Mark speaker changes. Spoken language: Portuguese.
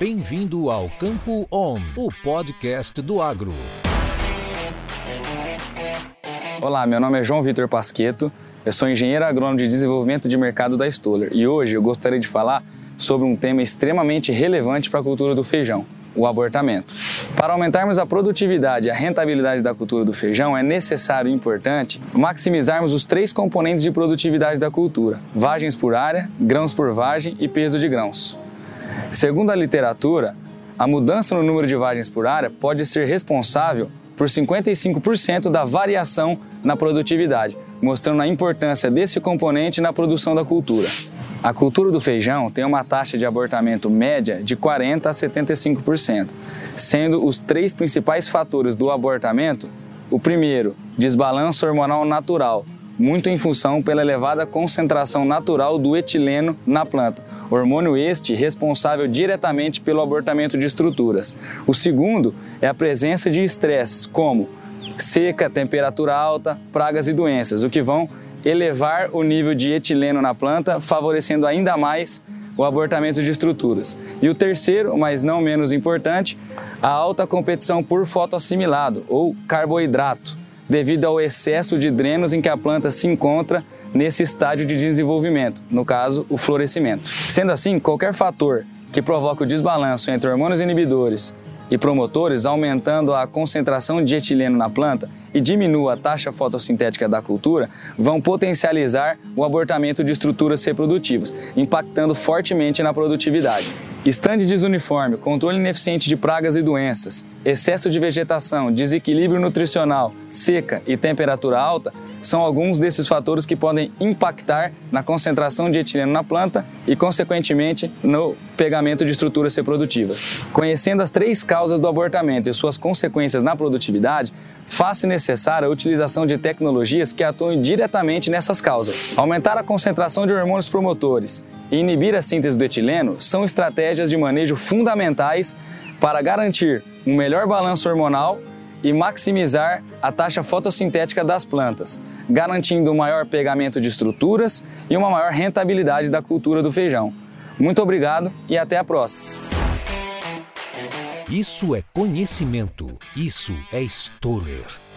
Speaker 1: Bem-vindo ao Campo On, o podcast do agro.
Speaker 2: Olá, meu nome é João Vitor Pasqueto, eu sou engenheiro agrônomo de desenvolvimento de mercado da Stoller e hoje eu gostaria de falar sobre um tema extremamente relevante para a cultura do feijão, o abortamento. Para aumentarmos a produtividade e a rentabilidade da cultura do feijão, é necessário e importante maximizarmos os três componentes de produtividade da cultura: vagens por área, grãos por vagem e peso de grãos. Segundo a literatura, a mudança no número de vagens por área pode ser responsável por 55% da variação na produtividade, mostrando a importância desse componente na produção da cultura. A cultura do feijão tem uma taxa de abortamento média de 40 a 75%, sendo os três principais fatores do abortamento: o primeiro, desbalanço hormonal natural, muito em função pela elevada concentração natural do etileno na planta, hormônio este responsável diretamente pelo abortamento de estruturas. O segundo é a presença de estresses, como seca, temperatura alta, pragas e doenças, o que vão elevar o nível de etileno na planta, favorecendo ainda mais o abortamento de estruturas. E o terceiro, mas não menos importante, a alta competição por fotoassimilado ou carboidrato, devido ao excesso de drenos em que a planta se encontra nesse estágio de desenvolvimento, no caso, o florescimento. Sendo assim, qualquer fator que provoque o desbalanço entre hormônios inibidores e promotores, aumentando a concentração de etileno na planta e diminua a taxa fotossintética da cultura, vão potencializar o abortamento de estruturas reprodutivas, impactando fortemente na produtividade. Estande desuniforme, controle ineficiente de pragas e doenças, excesso de vegetação, desequilíbrio nutricional, seca e temperatura alta são alguns desses fatores que podem impactar na concentração de etileno na planta e, consequentemente, no pegamento de estruturas reprodutivas. Conhecendo as três causas do abortamento e suas consequências na produtividade, faz-se necessária a utilização de tecnologias que atuem diretamente nessas causas. Aumentar a concentração de hormônios promotores e inibir a síntese do etileno são estratégias de manejo fundamentais para garantir um melhor balanço hormonal e maximizar a taxa fotossintética das plantas, garantindo um maior pegamento de estruturas e uma maior rentabilidade da cultura do feijão. Muito obrigado e até a próxima!
Speaker 1: Isso é conhecimento. Isso é Stoller.